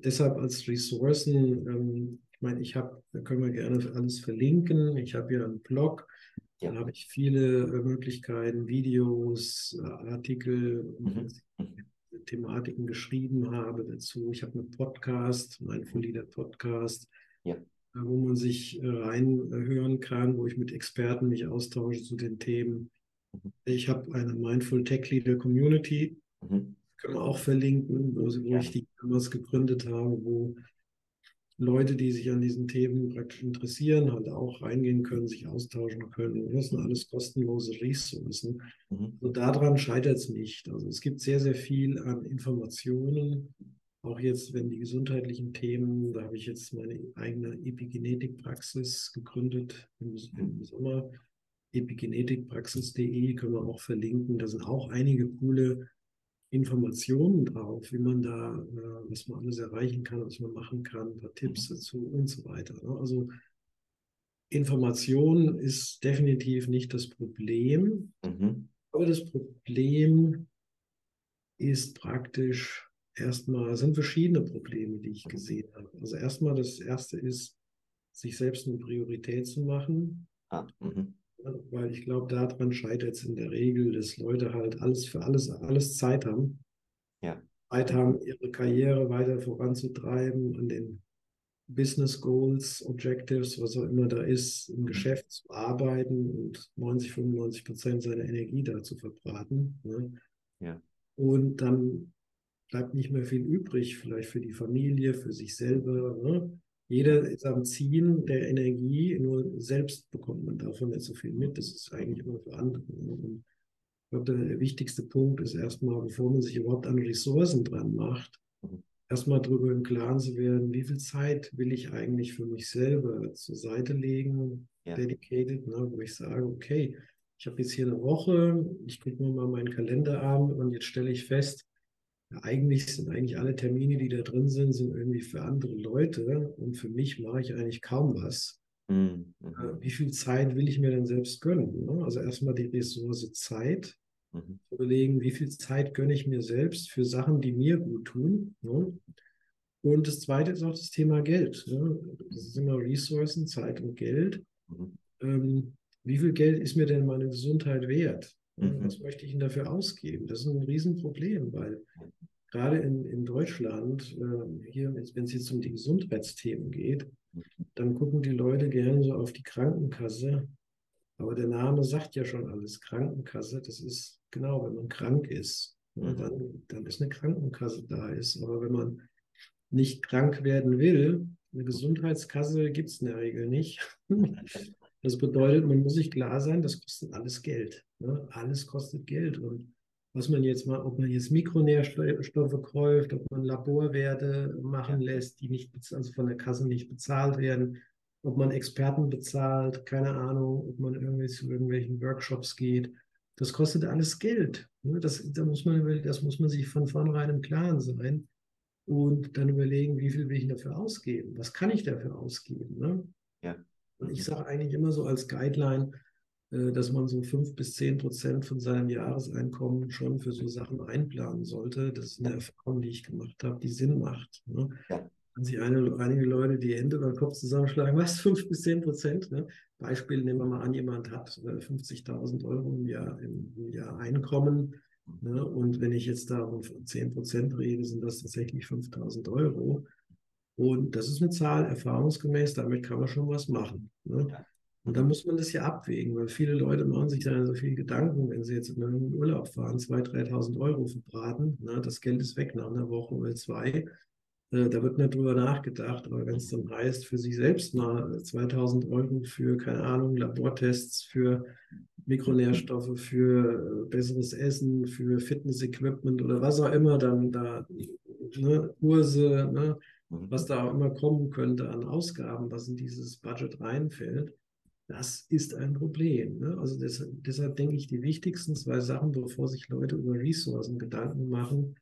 S2: Deshalb als Ressourcen, ähm, ich meine, ich habe, da können wir gerne alles verlinken. Ich habe hier einen Blog, ja. da habe ich viele äh, Möglichkeiten, Videos, äh, Artikel, mhm. Thematiken geschrieben habe dazu. Ich habe einen Podcast, Mindful Leader Podcast, ja. Wo man sich reinhören kann, wo ich mit Experten mich austausche zu den Themen. Mhm. Ich habe eine Mindful Tech Leader Community, mhm. können wir auch verlinken, wo, wo ja. ich die damals gegründet habe, wo Leute, die sich an diesen Themen praktisch interessieren, halt auch reingehen können, sich austauschen können. Das sind alles kostenlose Ressourcen. Mhm. Und daran scheitert es nicht. Also es gibt sehr, sehr viel an Informationen. Auch jetzt, wenn die gesundheitlichen Themen, da habe ich jetzt meine eigene Epigenetikpraxis gegründet im, im Sommer. Epigenetikpraxis.de können wir auch verlinken. Da sind auch einige coole Informationen drauf, wie man da, äh, was man alles erreichen kann, was man machen kann, ein paar Tipps mhm. dazu und so weiter. Ne? Also Information ist definitiv nicht das Problem, mhm. aber das Problem ist praktisch erstmal, sind verschiedene Probleme, die ich gesehen habe. Also erstmal das erste ist, sich selbst eine Priorität zu machen. Ah, mhm weil ich glaube, daran scheitert es in der Regel, dass Leute halt alles für alles, alles Zeit haben. Ja. Zeit haben, ihre Karriere weiter voranzutreiben, an den Business Goals, Objectives, was auch immer da ist, im mhm. Geschäft zu arbeiten und 90, 95 Prozent seiner Energie da zu verbraten. Ne? Ja. Und dann bleibt nicht mehr viel übrig, vielleicht für die Familie, für sich selber. Ne? Jeder ist am Ziehen der Energie, nur selbst bekommt man davon nicht so viel mit. Das ist eigentlich immer für andere. Und ich glaube, der wichtigste Punkt ist erstmal, bevor man sich überhaupt an Ressourcen dran macht, mhm. erstmal darüber im Klaren zu werden, wie viel Zeit will ich eigentlich für mich selber zur Seite legen, ja. dedicated, ne, wo ich sage, okay, ich habe jetzt hier eine Woche, ich gucke mir mal meinen Kalender an und jetzt stelle ich fest, eigentlich sind eigentlich alle Termine, die da drin sind, sind irgendwie für andere Leute und für mich mache ich eigentlich kaum was. Mhm. Äh, wie viel Zeit will ich mir denn selbst gönnen? Ne? Also erstmal die Ressource Zeit. Mhm. Überlegen, wie viel Zeit gönne ich mir selbst für Sachen, die mir gut tun. Ne? Und das zweite ist auch das Thema Geld. Ne? Das sind immer Ressourcen, Zeit und Geld. Mhm. Ähm, wie viel Geld ist mir denn meine Gesundheit wert? Mhm. Was möchte ich denn dafür ausgeben? Das ist ein Riesenproblem, weil gerade in, in Deutschland, äh, hier, wenn es jetzt um die Gesundheitsthemen geht, dann gucken die Leute gerne so auf die Krankenkasse. Aber der Name sagt ja schon alles. Krankenkasse, das ist genau, wenn man krank ist. Ja, mhm. dann, dann ist eine Krankenkasse da ist. Aber wenn man nicht krank werden will, eine Gesundheitskasse gibt es in der Regel nicht. Das bedeutet, man muss sich klar sein, das kostet alles Geld. Ne? Alles kostet Geld. Und was man jetzt mal, ob man jetzt Mikronährstoffe kauft, ob man Laborwerte machen lässt, die nicht, also von der Kasse nicht bezahlt werden, ob man Experten bezahlt, keine Ahnung, ob man irgendwie zu irgendwelchen Workshops geht. Das kostet alles Geld. Ne? Das, da muss man, das muss man sich von vornherein im Klaren sein und dann überlegen, wie viel will ich dafür ausgeben? Was kann ich dafür ausgeben? Ne? Ja. Und ich sage eigentlich immer so als Guideline, äh, dass man so fünf bis zehn Prozent von seinem Jahreseinkommen schon für so Sachen einplanen sollte. Das ist eine Erfahrung, die ich gemacht habe, die Sinn macht. Ne? Ja. Wenn sich eine, einige Leute die Hände über den Kopf zusammenschlagen, was, fünf bis zehn Prozent? Ne? Beispiel nehmen wir mal an, jemand hat 50.000 äh, Euro im Jahr, im, im Jahr Einkommen. Ne? Und wenn ich jetzt da von 10 Prozent rede, sind das tatsächlich 5.000 Euro. Und das ist eine Zahl, erfahrungsgemäß, damit kann man schon was machen. Ne? Und da muss man das ja abwägen, weil viele Leute machen sich da so viel Gedanken, wenn sie jetzt in einen Urlaub fahren, 2.000, 3.000 Euro verbraten. Ne? Das Geld ist weg nach einer Woche oder zwei. Äh, da wird nicht drüber nachgedacht. Aber wenn es dann heißt, für sich selbst mal 2.000 Euro für, keine Ahnung, Labortests, für Mikronährstoffe, für äh, besseres Essen, für Fitness-Equipment oder was auch immer, dann da ne, Kurse, ne? Mhm. was da auch immer kommen könnte an Ausgaben, was in dieses Budget reinfällt, das ist ein Problem. Ne? Also deshalb, deshalb, denke ich, die wichtigsten zwei Sachen, bevor sich Leute über Ressourcen Gedanken machen,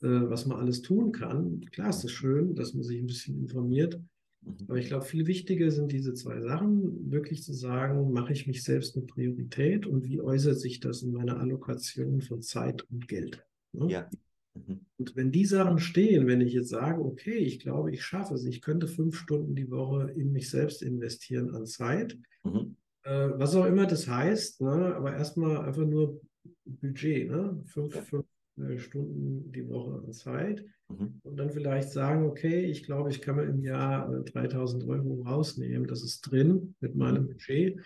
S2: äh, was man alles tun kann. Klar ist es schön, dass man sich ein bisschen informiert, mhm. aber ich glaube, viel wichtiger sind diese zwei Sachen, wirklich zu sagen, mache ich mich selbst eine Priorität und wie äußert sich das in meiner Allokation von Zeit und Geld? Ne? Ja. Mhm. Und wenn die Sachen stehen, wenn ich jetzt sage, okay, ich glaube, ich schaffe es, ich könnte fünf Stunden die Woche in mich selbst investieren an Zeit, mhm. äh, was auch immer das heißt, ne? aber erstmal einfach nur Budget, ne? fünf, ja. fünf, äh, Stunden die Woche an Zeit mhm. und dann vielleicht sagen, okay, ich glaube, ich kann mir im Jahr 3000 äh, Euro rausnehmen, das ist drin mit meinem mhm. Budget.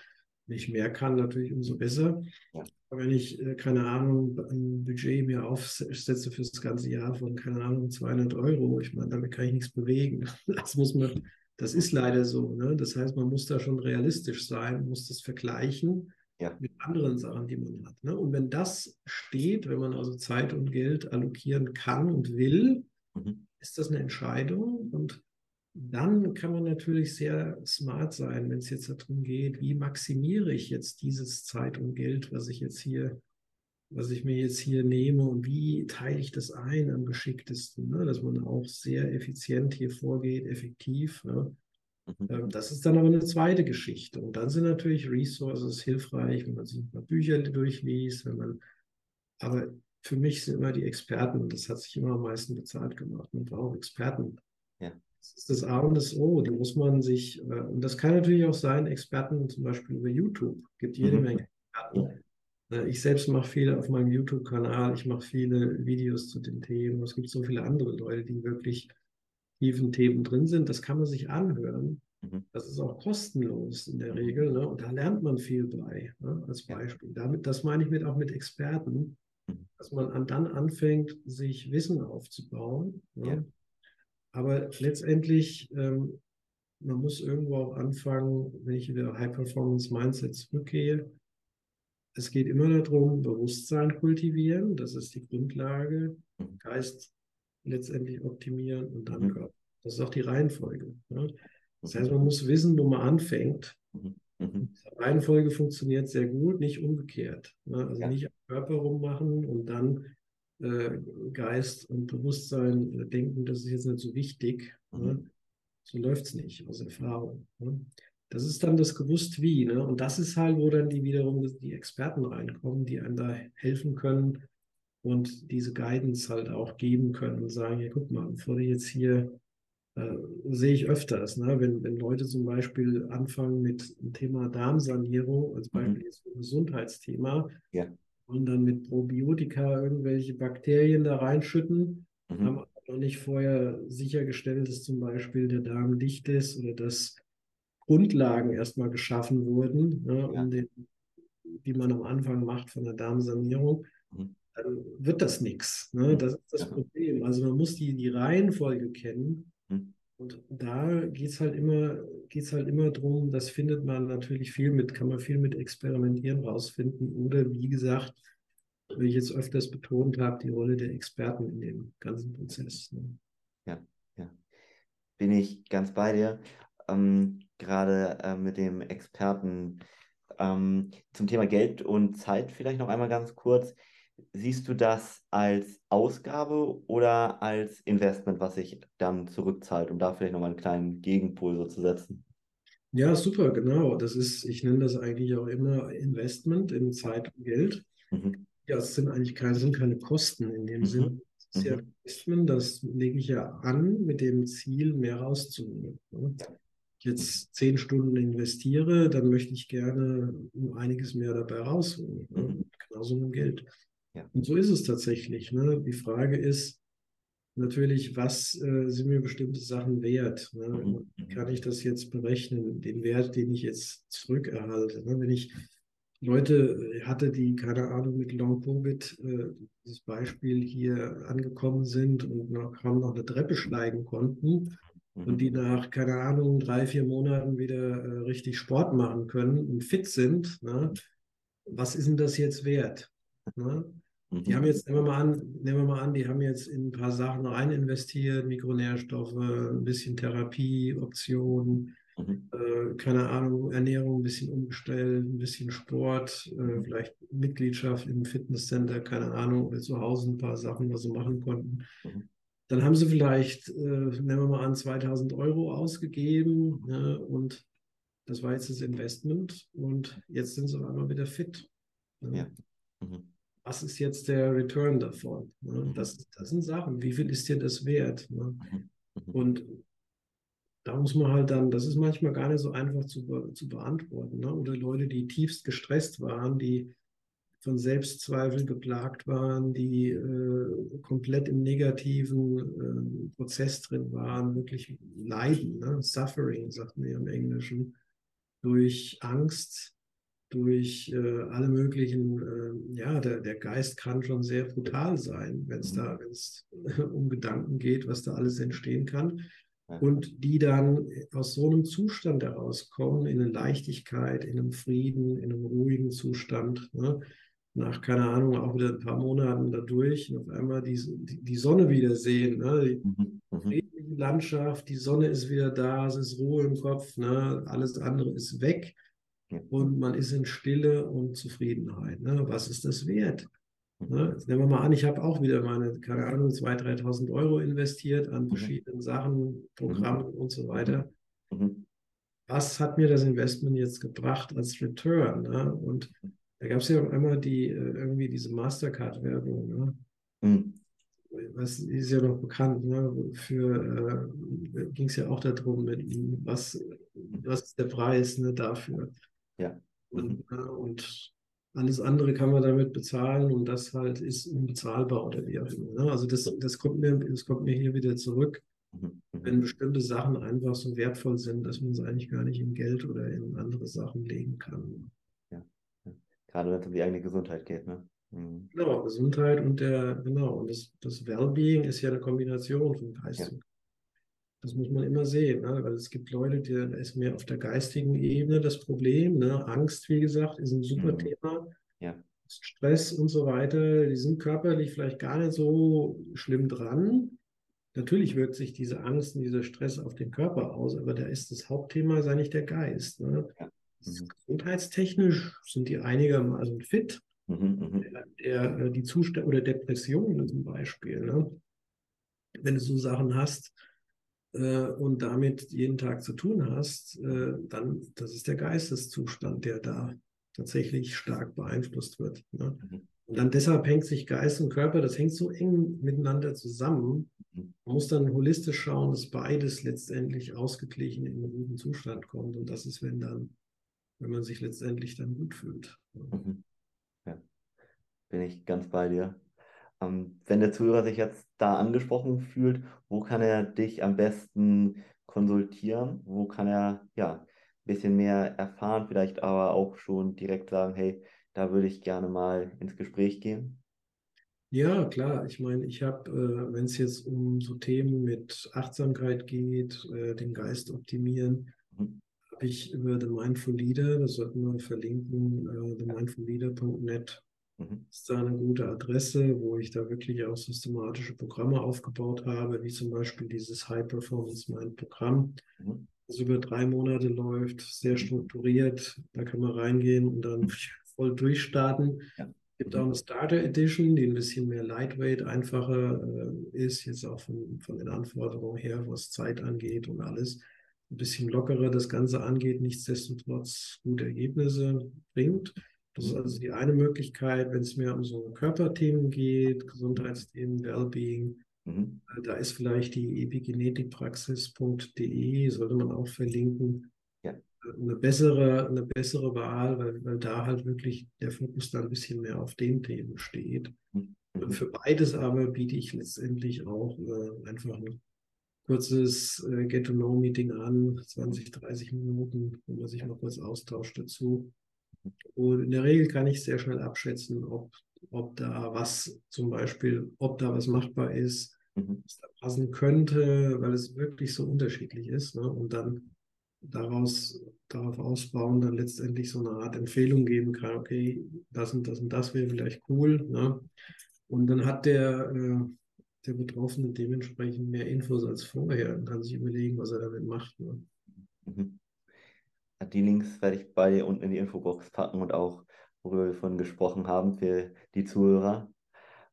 S2: Wenn ich mehr kann, natürlich umso besser. Ja. Wenn ich, äh, keine Ahnung, ein Budget mir aufsetze für das ganze Jahr von, keine Ahnung, 200 Euro, ich meine, damit kann ich nichts bewegen. Das muss man, das ist leider so. Ne? Das heißt, man muss da schon realistisch sein, muss das vergleichen ja. mit anderen Sachen, die man hat. Ne? Und wenn das steht, wenn man also Zeit und Geld allokieren kann und will, mhm. ist das eine Entscheidung. Und dann kann man natürlich sehr smart sein, wenn es jetzt darum geht, wie maximiere ich jetzt dieses Zeit und Geld, was ich jetzt hier, was ich mir jetzt hier nehme und wie teile ich das ein am geschicktesten, ne? dass man auch sehr effizient hier vorgeht, effektiv. Ne? Mhm. Ähm, das ist dann aber eine zweite Geschichte. Und dann sind natürlich Resources hilfreich, wenn man sich ein paar Bücher durchliest, wenn man, aber für mich sind immer die Experten, und das hat sich immer am meisten bezahlt gemacht. Man braucht Experten. Das ist das A und das O. Da muss man sich, äh, und das kann natürlich auch sein, Experten zum Beispiel über YouTube. Es gibt jede mhm. Menge Experten. Äh, ich selbst mache viele auf meinem YouTube-Kanal, ich mache viele Videos zu den Themen. Es gibt so viele andere Leute, die wirklich tiefen Themen drin sind. Das kann man sich anhören. Mhm. Das ist auch kostenlos in der. Regel. Ne? Und da lernt man viel bei, ne? als Beispiel. Damit, das meine ich mit, auch mit Experten, mhm. dass man dann anfängt, sich Wissen aufzubauen. Ne? Ja. Aber letztendlich, ähm, man muss irgendwo auch anfangen, wenn ich wieder High-Performance-Mindset zurückgehe. Es geht immer darum, Bewusstsein kultivieren, das ist die Grundlage, mhm. Geist letztendlich optimieren und dann mhm. Körper. Das ist auch die Reihenfolge. Ne? Das heißt, man muss wissen, wo man anfängt. Mhm. mhm. Die Reihenfolge funktioniert sehr gut, nicht umgekehrt. Ne? Also ja. nicht am Körper rummachen und dann äh, Geist und Bewusstsein denken, das ist jetzt nicht so wichtig. Ne? Mhm. Ne? So läuft es nicht aus Erfahrung. Ne? Das ist dann das gewusst wie. Ne? Und das ist halt, wo dann die wiederum die Experten reinkommen, die einem da helfen können und diese Guidance halt auch geben können und sagen, ja, guck mal, bevor du jetzt hier äh, sehe ich öfters, ne? wenn, wenn Leute zum Beispiel anfangen mit dem Thema Darmsanierung, als mhm. Beispiel mhm. jetzt ein Gesundheitsthema, ja und dann mit Probiotika irgendwelche Bakterien da reinschütten, mhm. haben noch nicht vorher sichergestellt, dass zum Beispiel der Darm dicht ist oder dass Grundlagen erstmal geschaffen wurden, ne, ja. um den, die man am Anfang macht von der Darmsanierung, mhm. dann wird das nichts. Ne? Mhm. Das ist das ja. Problem. Also man muss die, die Reihenfolge kennen. Und da geht es halt immer, geht's halt immer darum, das findet man natürlich viel mit, kann man viel mit Experimentieren rausfinden oder wie gesagt, wie ich jetzt öfters betont habe, die Rolle der Experten in dem ganzen Prozess. Ne?
S1: Ja, ja. Bin ich ganz bei dir. Ähm, Gerade äh, mit dem Experten ähm, zum Thema Geld und Zeit vielleicht noch einmal ganz kurz. Siehst du das als Ausgabe oder als Investment, was sich dann zurückzahlt, um da vielleicht nochmal einen kleinen Gegenpol so zu setzen?
S2: Ja, super, genau. Das ist, ich nenne das eigentlich auch immer Investment in Zeit und Geld. Mhm. Ja, es sind eigentlich keine, sind keine Kosten in dem mhm. Sinn. Das ist ja mhm. Investment, das lege ich ja an mit dem Ziel, mehr rauszunehmen. Ne? jetzt zehn Stunden investiere, dann möchte ich gerne einiges mehr dabei rausholen. Ne? Mhm. Genauso mit Geld. Ja. Und so ist es tatsächlich. Ne? Die Frage ist natürlich, was äh, sind mir bestimmte Sachen wert? Ne? Mhm. mhm. Kann ich das jetzt berechnen, den Wert, den ich jetzt zurückerhalte? Ne? Wenn ich Leute äh, hatte, die, keine Ahnung, mit Long Covid, äh, dieses Beispiel hier angekommen sind und noch, kaum noch eine Treppe steigen konnten mhm. und die nach, keine Ahnung, drei, vier Monaten wieder äh, richtig Sport machen können und fit sind, ne? was ist denn das jetzt wert? Ne? Die haben mhm. jetzt, nehmen wir, mal an, nehmen wir mal an, die haben jetzt in ein paar Sachen rein investiert, Mikronährstoffe, ein bisschen Therapieoptionen, mhm. äh, keine Ahnung, Ernährung ein bisschen umgestellt, ein bisschen Sport, äh, mhm. vielleicht Mitgliedschaft im Fitnesscenter, keine Ahnung, zu Hause ein paar Sachen, was sie machen konnten. Mhm. Dann haben sie vielleicht, äh, nehmen wir mal an, 2000 Euro ausgegeben ne, und das war jetzt das Investment und jetzt sind sie auf einmal wieder fit. Ne? Ja. Mhm was ist jetzt der Return davon? Ne? Mhm. Das, das sind Sachen, wie viel ist dir das wert? Ne? Mhm. Mhm. Und da muss man halt dann, das ist manchmal gar nicht so einfach zu, zu beantworten. Ne? Oder Leute, die tiefst gestresst waren, die von Selbstzweifel geplagt waren, die äh, komplett im negativen äh, Prozess drin waren, wirklich leiden, ne? Suffering, sagt man ja im Englischen, durch Angst, durch äh, alle möglichen, äh, ja, der, der Geist kann schon sehr brutal sein, wenn es da, wenn es um Gedanken geht, was da alles entstehen kann. Und die dann aus so einem Zustand herauskommen, in eine Leichtigkeit, in einem Frieden, in einem ruhigen Zustand. Ne? Nach, keine Ahnung, auch wieder ein paar Monaten dadurch und auf einmal die, die, die Sonne wieder sehen. Ne? Die mhm. mhm. friedliche Landschaft, die Sonne ist wieder da, es ist Ruhe im Kopf, ne? alles andere ist weg und man ist in Stille und Zufriedenheit. Ne? Was ist das wert? Ne? Jetzt nehmen wir mal an, ich habe auch wieder meine, keine Ahnung, 2.000, 3.000 Euro investiert an mhm. verschiedenen Sachen, Programmen mhm. und so weiter. Mhm. Was hat mir das Investment jetzt gebracht als Return? Ne? Und da gab es ja auch einmal die, äh, irgendwie diese Mastercard-Werbung. Ne? Mhm. Was ist ja noch bekannt, ne? Für äh, ging es ja auch darum, mit, was, was ist der Preis ne, dafür?
S1: Ja.
S2: Und, äh, und alles andere kann man damit bezahlen und das halt ist unbezahlbar oder wie auch immer. Ne? Also das, das, kommt mir, das kommt mir hier wieder zurück, mhm. wenn bestimmte Sachen einfach so wertvoll sind, dass man es eigentlich gar nicht in Geld oder in andere Sachen legen kann.
S1: Ja, ja. gerade wenn es um die eigene Gesundheit geht. Ne?
S2: Mhm. Genau, Gesundheit und der, genau, und das, das Wellbeing ist ja eine Kombination von Geist ja. und das muss man immer sehen, ne? weil es gibt Leute, die ist mehr auf der geistigen Ebene das Problem. Ne? Angst, wie gesagt, ist ein super mhm. Thema.
S1: Ja.
S2: Stress und so weiter, die sind körperlich vielleicht gar nicht so schlimm dran. Natürlich wirkt sich diese Angst und dieser Stress auf den Körper aus, aber da ist das Hauptthema ist eigentlich der Geist. Ne? Ja. Mhm. Gesundheitstechnisch sind die einigermaßen fit. Mhm, mhm. der, der, äh, die Zustände oder Depressionen zum Beispiel. Ne? Wenn du so Sachen hast, äh, und damit jeden Tag zu tun hast, äh, dann, das ist der Geisteszustand, der da tatsächlich stark beeinflusst wird. Ne? Mhm. Und dann deshalb hängt sich Geist und Körper, das hängt so eng miteinander zusammen. Mhm. Man muss dann holistisch schauen, dass beides letztendlich ausgeglichen in einen guten Zustand kommt. Und das ist, wenn dann, wenn man sich letztendlich dann gut fühlt.
S1: Mhm. Ja, bin ich ganz bei dir. Ähm, wenn der Zuhörer sich jetzt da angesprochen fühlt, wo kann er dich am besten konsultieren? Wo kann er ja ein bisschen mehr erfahren, vielleicht aber auch schon direkt sagen, hey, da würde ich gerne mal ins Gespräch gehen?
S2: Ja, klar. Ich meine, ich habe, äh, wenn es jetzt um so Themen mit Achtsamkeit geht, äh, den Geist optimieren, mhm. habe ich über The Mindful Leader, das sollten wir verlinken, äh, themindfulleader.net, Mhm. ist da eine gute Adresse, wo ich da wirklich auch systematische Programme aufgebaut habe, wie zum Beispiel dieses High Performance Mind Programm, mhm. das über drei Monate läuft, sehr mhm. strukturiert. Da kann man reingehen und dann mhm. voll durchstarten. Ja. Es gibt auch eine Starter Edition, die ein bisschen mehr lightweight, einfacher äh, ist, jetzt auch von, von den Anforderungen her, was Zeit angeht und alles. Ein bisschen lockerer das Ganze angeht, nichtsdestotrotz gute Ergebnisse bringt. Das ist also die eine Möglichkeit, wenn es mehr um so Körperthemen geht, Gesundheitsthemen, Wellbeing. Mhm. Äh, da ist vielleicht die epigenetikpraxis.de, sollte man auch verlinken. Ja. Eine bessere, eine bessere Wahl, weil, weil da halt wirklich der Fokus dann ein bisschen mehr auf den Themen steht. Mhm. Für beides aber biete ich letztendlich auch äh, einfach ein kurzes äh, Get-to-Know-Meeting an, 20, 30 Minuten, wo man sich mal kurz austauscht dazu. Und in der Regel kann ich sehr schnell abschätzen, ob, ob da was zum Beispiel, ob da was machbar ist, mhm. was da passen könnte, weil es wirklich so unterschiedlich ist. Ne? Und dann daraus, darauf ausbauen, dann letztendlich so eine Art Empfehlung geben kann, okay, das und das und das wäre vielleicht cool. Ne? Und dann hat der, äh, der Betroffene dementsprechend mehr Infos als vorher und kann sich überlegen, was er damit macht. Ne? Mhm.
S1: Die Links werde ich bei unten in die Infobox packen und auch, worüber wir vorhin gesprochen haben, für die Zuhörer.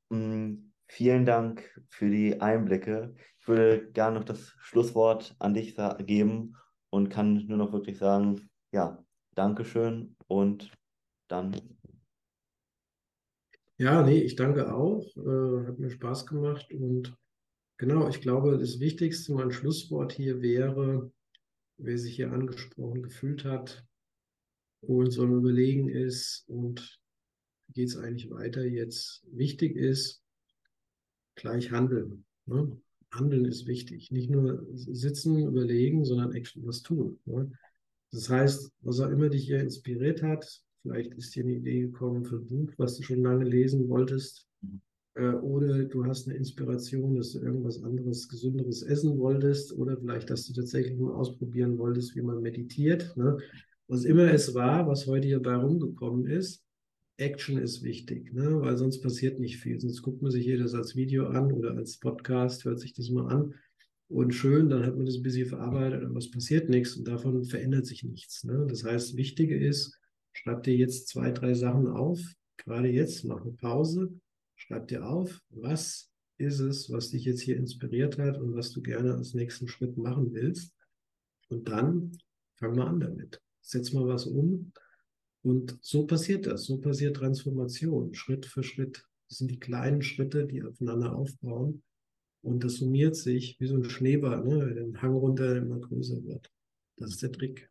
S1: Mm, vielen Dank für die Einblicke. Ich würde gerne noch das Schlusswort an dich geben und kann nur noch wirklich sagen, ja, Dankeschön und dann.
S2: Ja, nee, ich danke auch. Äh, hat mir Spaß gemacht und genau, ich glaube, das Wichtigste, mein Schlusswort hier wäre, wer sich hier angesprochen gefühlt hat, wo uns am Überlegen ist und geht es eigentlich weiter jetzt? Wichtig ist, gleich handeln. Ne? Handeln ist wichtig. Nicht nur sitzen, überlegen, sondern was tun. Ne? Das heißt, was auch immer dich hier inspiriert hat, vielleicht ist dir eine Idee gekommen für ein Buch, was du schon lange lesen wolltest, mhm. Oder du hast eine Inspiration, dass du irgendwas anderes, gesünderes essen wolltest, oder vielleicht, dass du tatsächlich nur ausprobieren wolltest, wie man meditiert. Ne? Was immer es war, was heute hier bei rumgekommen ist, Action ist wichtig, ne? weil sonst passiert nicht viel. Sonst guckt man sich das als Video an oder als Podcast, hört sich das mal an und schön, dann hat man das ein bisschen verarbeitet, aber es passiert nichts und davon verändert sich nichts. Ne? Das heißt, Wichtige ist, schreib dir jetzt zwei, drei Sachen auf, gerade jetzt, mach eine Pause, schreib dir auf, was ist es, was dich jetzt hier inspiriert hat und was du gerne als nächsten Schritt machen willst. Und dann fang mal an damit. Setz mal was um und so passiert das, so passiert Transformation, Schritt für Schritt. Das sind die kleinen Schritte, die aufeinander aufbauen. Und das summiert sich wie so ein Schneeball, ne? der den Hang runter immer größer wird. Das ist der Trick.